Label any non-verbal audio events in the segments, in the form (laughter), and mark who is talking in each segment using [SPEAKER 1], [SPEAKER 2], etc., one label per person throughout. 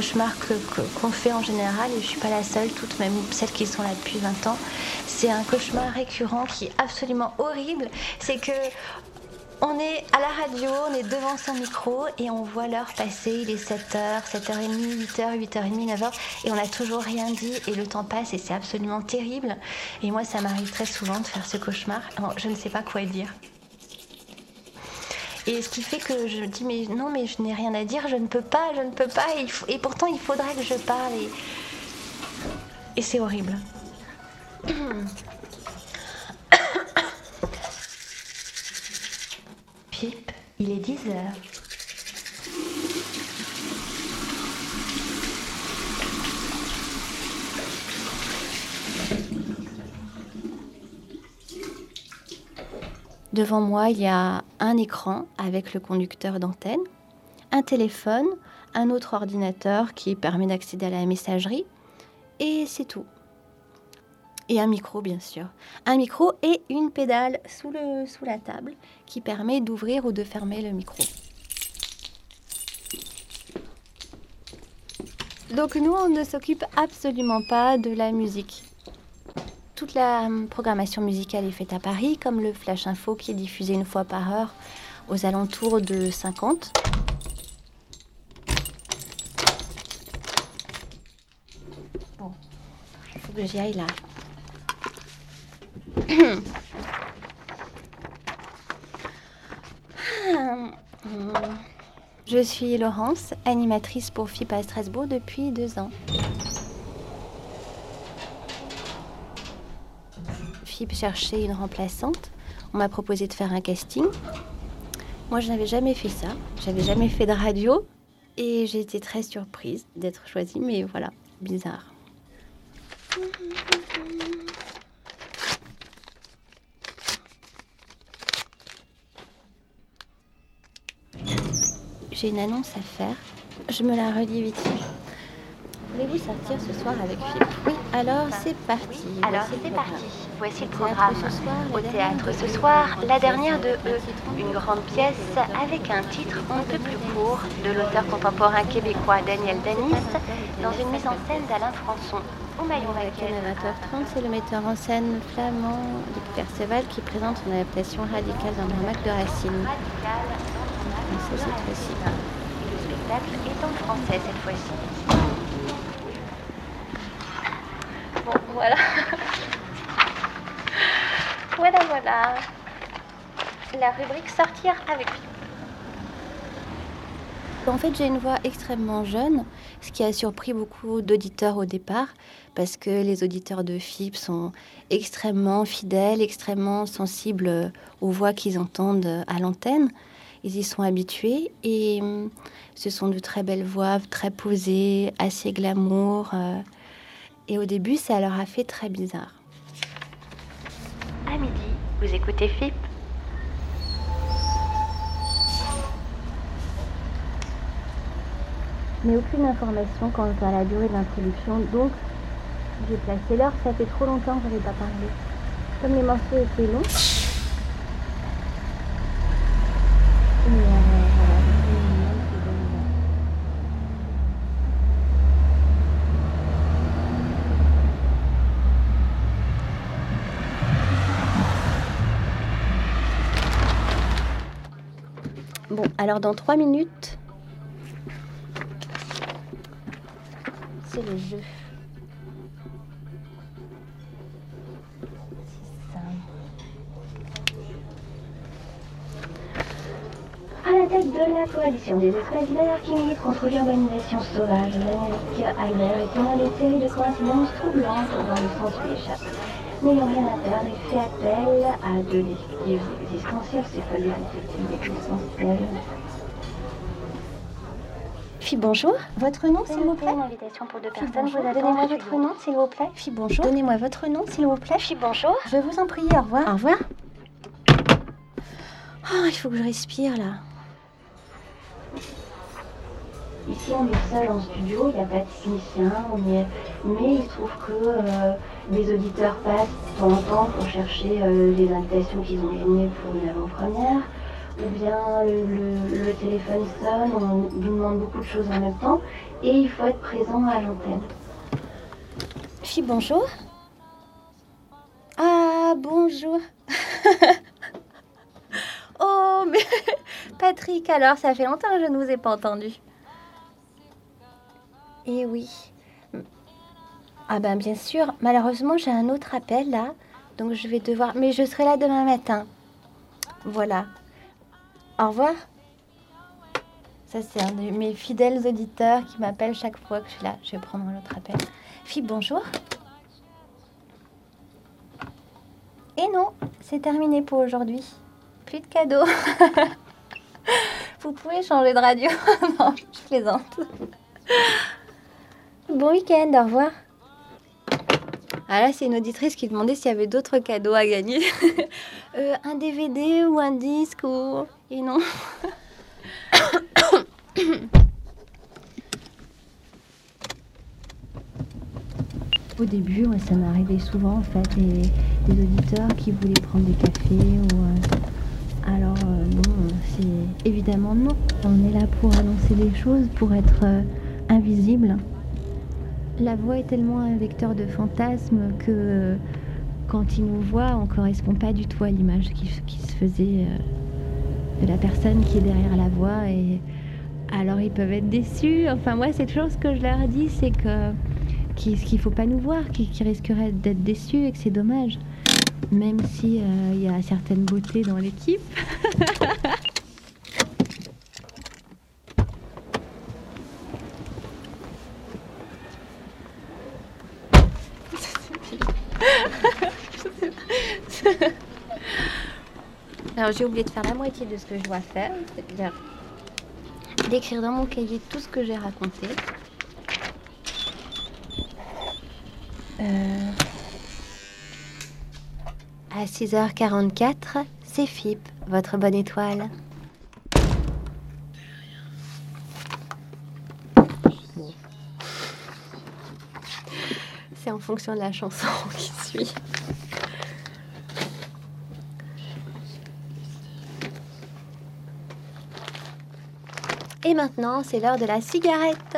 [SPEAKER 1] cauchemars qu'on fait en général, et je suis pas la seule, toutes même celles qui sont là depuis 20 ans. C'est un cauchemar récurrent qui est absolument horrible. C'est que on est à la radio, on est devant son micro et on voit l'heure passer. Il est 7h, 7h30, 8h, 8h30, 9h et on n'a toujours rien dit et le temps passe et c'est absolument terrible. Et moi, ça m'arrive très souvent de faire ce cauchemar. je ne sais pas quoi dire. Et ce qui fait que je dis mais non mais je n'ai rien à dire, je ne peux pas, je ne peux pas et, pourtant il faudrait que je parle et, et c'est horrible. (coughs) Pip, il est 10 heures. Devant moi, il y a un écran avec le conducteur d'antenne, un téléphone, un autre ordinateur qui permet d'accéder à la messagerie, et c'est tout et un micro bien sûr. Un micro et une pédale sous, la table qui permet d'ouvrir ou de fermer le micro. Donc nous, on ne s'occupe absolument pas de la musique. Toute la programmation musicale est faite à Paris, comme le Flash Info qui est diffusé une fois par heure aux alentours de 50. Bon, il faut que j'y aille là. Je suis Laurence, animatrice pour FIP à Strasbourg depuis deux ans. FIP cherchait une remplaçante. On m'a proposé de faire un casting. Moi, je n'avais jamais fait ça. J'avais jamais fait de radio. Et j'ai été très surprise d'être choisie, mais voilà, bizarre. j'ai une annonce à faire. Je me la relis vite fait. Voulez-vous sortir ce soir avec Philippe? Oui, alors c'est parti.
[SPEAKER 2] Alors c'est parti. Voici le programme. Au théâtre ce soir, la dernière de E, une grande pièce avec un titre un peu plus court de l'auteur contemporain québécois Daniel Danis dans une mise en scène d'Alain Françon.
[SPEAKER 1] Au maillon à 20h30, c'est le metteur en scène flamand Luc Perceval qui présente une adaptation radicale d'un dramaque de Racine.
[SPEAKER 2] Le spectacle est en français cette fois-ci.
[SPEAKER 1] Voilà. voilà, voilà. La rubrique sortir avec En fait, j'ai une voix extrêmement jeune, ce qui a surpris beaucoup d'auditeurs au départ, parce que les auditeurs de FIP sont extrêmement fidèles, extrêmement sensibles aux voix qu'ils entendent à l'antenne ils y sont habitués et hum, ce sont de très belles voix, très posées, assez glamour. Euh, et au début, ça leur a fait très bizarre.
[SPEAKER 2] À midi, vous écoutez FIP
[SPEAKER 1] Mais aucune information quant à la durée de l'introduction, donc j'ai placé l'heure, ça fait trop longtemps que je n'avais pas parlé. Comme les morceaux étaient longs, Bon, alors dans trois minutes, c'est le jeu.
[SPEAKER 2] À la tête de la coalition des espaces verts qui militent contre l'urbanisation sauvage, l'Amérique Albert est une des séries de coïncidences troublantes dans le sens où échappe. N'ayant rien à perdre, il fait appel à deux dispositifs existentiels, c'est pas des existentiels.
[SPEAKER 1] Fille, bonjour. Votre nom, s'il vous plaît?
[SPEAKER 2] Une invitation pour deux personnes.
[SPEAKER 1] Vous Donnez-moi votre nom, s'il vous plaît.
[SPEAKER 2] Fille, bonjour.
[SPEAKER 1] Donnez-moi votre nom, s'il vous plaît.
[SPEAKER 2] Fille, bonjour.
[SPEAKER 1] Je vous en prie, au revoir. Au revoir. Oh, il faut que je respire là.
[SPEAKER 2] Ici, on est seul en studio, il n'y a pas de technicien, mais il se trouve que euh, les auditeurs passent de temps en temps pour chercher euh, les invitations qu'ils ont gagnées pour une avant-première, ou bien le, le téléphone sonne, on lui demande beaucoup de choses en même temps, et il faut être présent à l'antenne.
[SPEAKER 1] Fille, bonjour. Ah, bonjour. (laughs) oh, mais (laughs) Patrick, alors, ça fait longtemps que je ne vous ai pas entendu. Eh oui. Ah ben bien sûr, malheureusement j'ai un autre appel là, donc je vais devoir... Mais je serai là demain matin. Voilà. Au revoir. Ça c'est un de mes fidèles auditeurs qui m'appelle chaque fois que je suis là. Je vais prendre un autre appel. Fille, bonjour. Et non, c'est terminé pour aujourd'hui. Plus de cadeaux. (laughs) Vous pouvez changer de radio. (laughs) non, je plaisante. Bon week-end, au revoir. Ah là, c'est une auditrice qui demandait s'il y avait d'autres cadeaux à gagner. (laughs) Euh, un DVD ou un disque ou... Et non. (coughs) Au début, ça m'arrivait souvent en fait, des, auditeurs qui voulaient prendre des cafés. Euh, alors euh, non, c'est évidemment non. On est là pour annoncer des choses, pour être invisible. La voix est tellement un vecteur de fantasme que quand il nous voit, on ne correspond pas du tout à l'image qui, se faisait euh, de la personne qui est derrière la voix. Et alors ils peuvent être déçus. Enfin moi, cette chose que je leur dis, c'est qu'il ne faut pas nous voir, qu'ils risqueraient d'être déçus et que c'est dommage. Même s'il euh, y a certaines beautés dans l'équipe. (laughs) Alors j'ai oublié de faire la moitié de ce que je dois faire, c'est-à-dire d'écrire dans mon cahier tout ce que j'ai raconté. Euh, à 6h44, c'est FIP, votre bonne étoile. C'est en fonction de la chanson (laughs) qui suit. Et maintenant, c'est l'heure de la cigarette.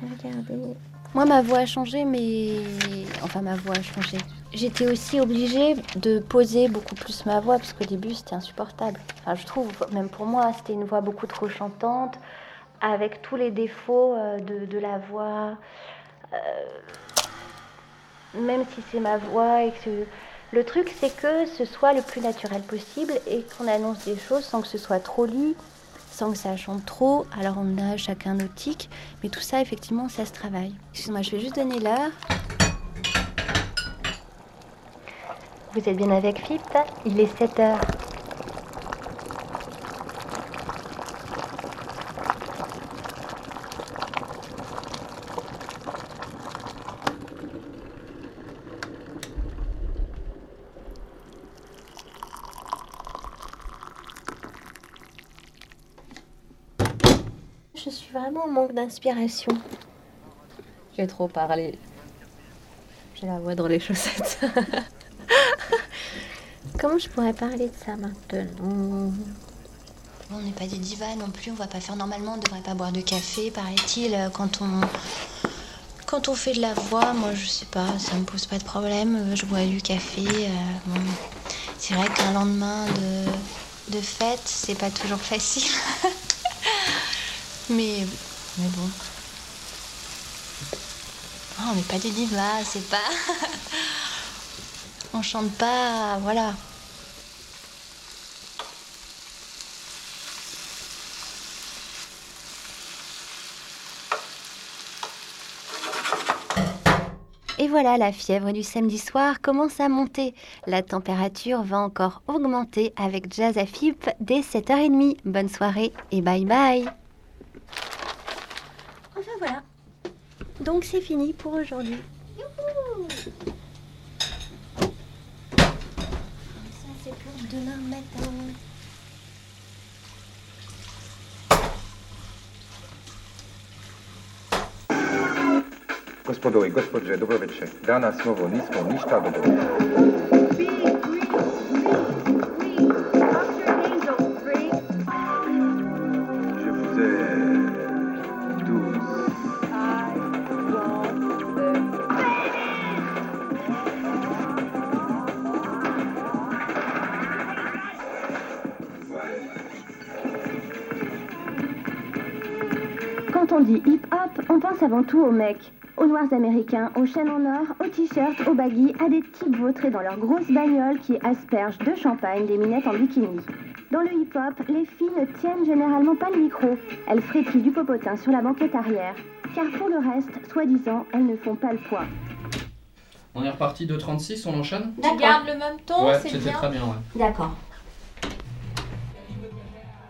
[SPEAKER 1] Je vais. Moi, ma voix a changé, mais. Enfin, ma voix a changé. J'étais aussi obligée de poser beaucoup plus ma voix, parce qu'au début, c'était insupportable. Enfin, je trouve, même pour moi, c'était une voix beaucoup trop chantante, avec tous les défauts euh, de, la voix. Euh, même si c'est ma voix et que le truc, c'est que ce soit le plus naturel possible et qu'on annonce des choses sans que ce soit trop lu, sans que ça chante trop. Alors on a chacun nos tics, mais tout ça, effectivement, ça se travaille. Excuse-moi, je vais juste donner l'heure. Vous êtes bien avec FIP Il est 7 heures. Je suis vraiment en manque d'inspiration. J'ai trop parlé. J'ai la voix dans les chaussettes. (laughs) Comment je pourrais parler de ça maintenant? On n'est pas des divas non plus, on va pas faire normalement, on ne devrait pas boire de café, paraît-il, quand on quand on fait de la voix, moi je sais pas, ça me pose pas de problème, je bois du café. Euh, c'est vrai qu'un lendemain de, de fête, c'est pas toujours facile. (laughs) Mais, mais bon. Oh, on n'est pas des divas, c'est pas. (laughs) on chante pas, voilà. Et voilà, la fièvre du samedi soir commence à monter. La température va encore augmenter avec Jazz à Fip dès 7h30. Bonne soirée et bye bye Enfin voilà. Donc c'est fini pour aujourd'hui. Ça c'est pour demain matin.
[SPEAKER 3] Gospodo i gospođe, dobro večer. Danas novo nismo ništa dobro.
[SPEAKER 2] Pense avant tout aux mecs, aux noirs américains, aux chaînes en or, aux t-shirts, aux baggy, à des types vautrés dans leurs grosses bagnoles qui aspergent de champagne des minettes en bikini. Dans le hip-hop, les filles ne tiennent généralement pas le micro. Elles frétillent du popotin sur la banquette arrière. Car pour le reste, soi-disant, elles ne font pas le poids.
[SPEAKER 3] On est reparti de 36, on enchaîne?
[SPEAKER 4] Tu gardes le même ton,
[SPEAKER 3] Ouais,
[SPEAKER 4] c'est
[SPEAKER 3] c'était
[SPEAKER 4] bien.
[SPEAKER 3] très bien, ouais.
[SPEAKER 2] D'accord.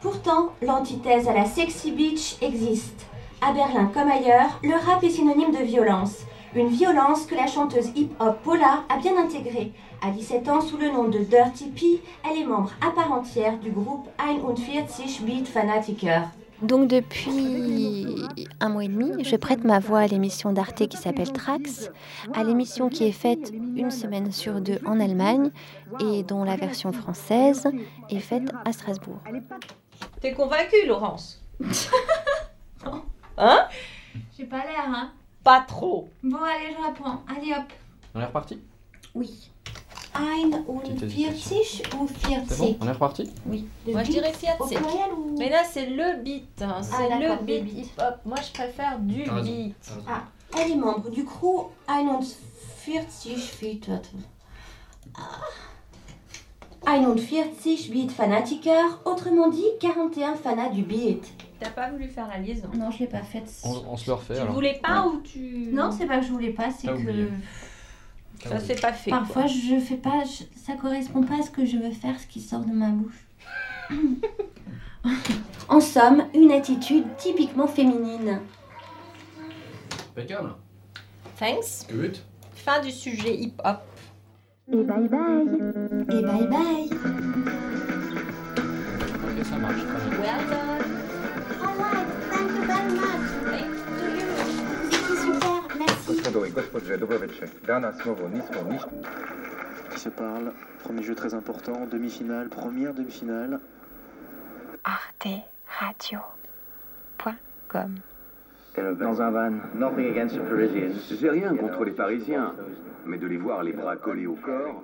[SPEAKER 2] Pourtant, l'antithèse à la sexy beach existe. À Berlin comme ailleurs, le rap est synonyme de violence. Une violence que la chanteuse hip-hop Paula a bien intégrée. À 17 ans, sous le nom de Dirty P, elle est membre à part entière du groupe 41 Beat Fanatiker.
[SPEAKER 1] Donc depuis un mois et demi, je prête ma voix à l'émission d'Arte qui s'appelle Trax, à l'émission qui est faite une semaine sur deux en Allemagne et dont la version française est faite à Strasbourg.
[SPEAKER 4] T'es convaincue, Laurence? (laughs) Hein
[SPEAKER 5] J'ai pas l'air, hein.
[SPEAKER 4] Pas trop.
[SPEAKER 5] Bon, allez, je reprends. Allez, hop.
[SPEAKER 3] On est reparti?
[SPEAKER 2] Oui.
[SPEAKER 3] Petite
[SPEAKER 2] 41 ou
[SPEAKER 3] C'est bon? On est reparti?
[SPEAKER 2] Oui.
[SPEAKER 4] Moi, je dirais Fiat,
[SPEAKER 2] Au
[SPEAKER 4] c'est.
[SPEAKER 2] pluriel ou
[SPEAKER 4] Mais là, c'est le beat. hein. C'est
[SPEAKER 2] d'accord,
[SPEAKER 4] le beat
[SPEAKER 2] beat.
[SPEAKER 4] hip-hop. Moi, je préfère du
[SPEAKER 3] T'as raison.
[SPEAKER 4] beat.
[SPEAKER 3] T'as raison.
[SPEAKER 2] Ah, elle est membre du crew 41 Feet. Ah. 41 Beat Fanatiker, autrement dit 41 fanats du beat.
[SPEAKER 4] T'as pas voulu faire la liaison.
[SPEAKER 2] Non, je l'ai pas faite.
[SPEAKER 3] On, on se le refait
[SPEAKER 4] Tu
[SPEAKER 3] alors.
[SPEAKER 4] voulais pas ou tu.
[SPEAKER 2] Non, c'est pas que je voulais pas, c'est que.
[SPEAKER 4] Ça s'est pas fait.
[SPEAKER 2] parfois
[SPEAKER 4] quoi.
[SPEAKER 2] je fais pas, je- ça correspond pas à ce que je veux faire, ce qui sort de ma bouche. (laughs) en somme, une attitude typiquement féminine.
[SPEAKER 3] Impeccable.
[SPEAKER 4] Thanks.
[SPEAKER 3] Good.
[SPEAKER 4] Fin du sujet hip-hop.
[SPEAKER 2] Et bye bye. Et bye bye.
[SPEAKER 3] Ok, ça marche. Très bien.
[SPEAKER 4] Well done.
[SPEAKER 6] Qui se parlent. Premier jeu très important, demi-finale, première demi-finale.
[SPEAKER 1] arteradio.com
[SPEAKER 7] dans un van. Nothing against the Parisians.
[SPEAKER 8] J'ai rien contre les Parisiens, mais de les voir les bras collés au corps,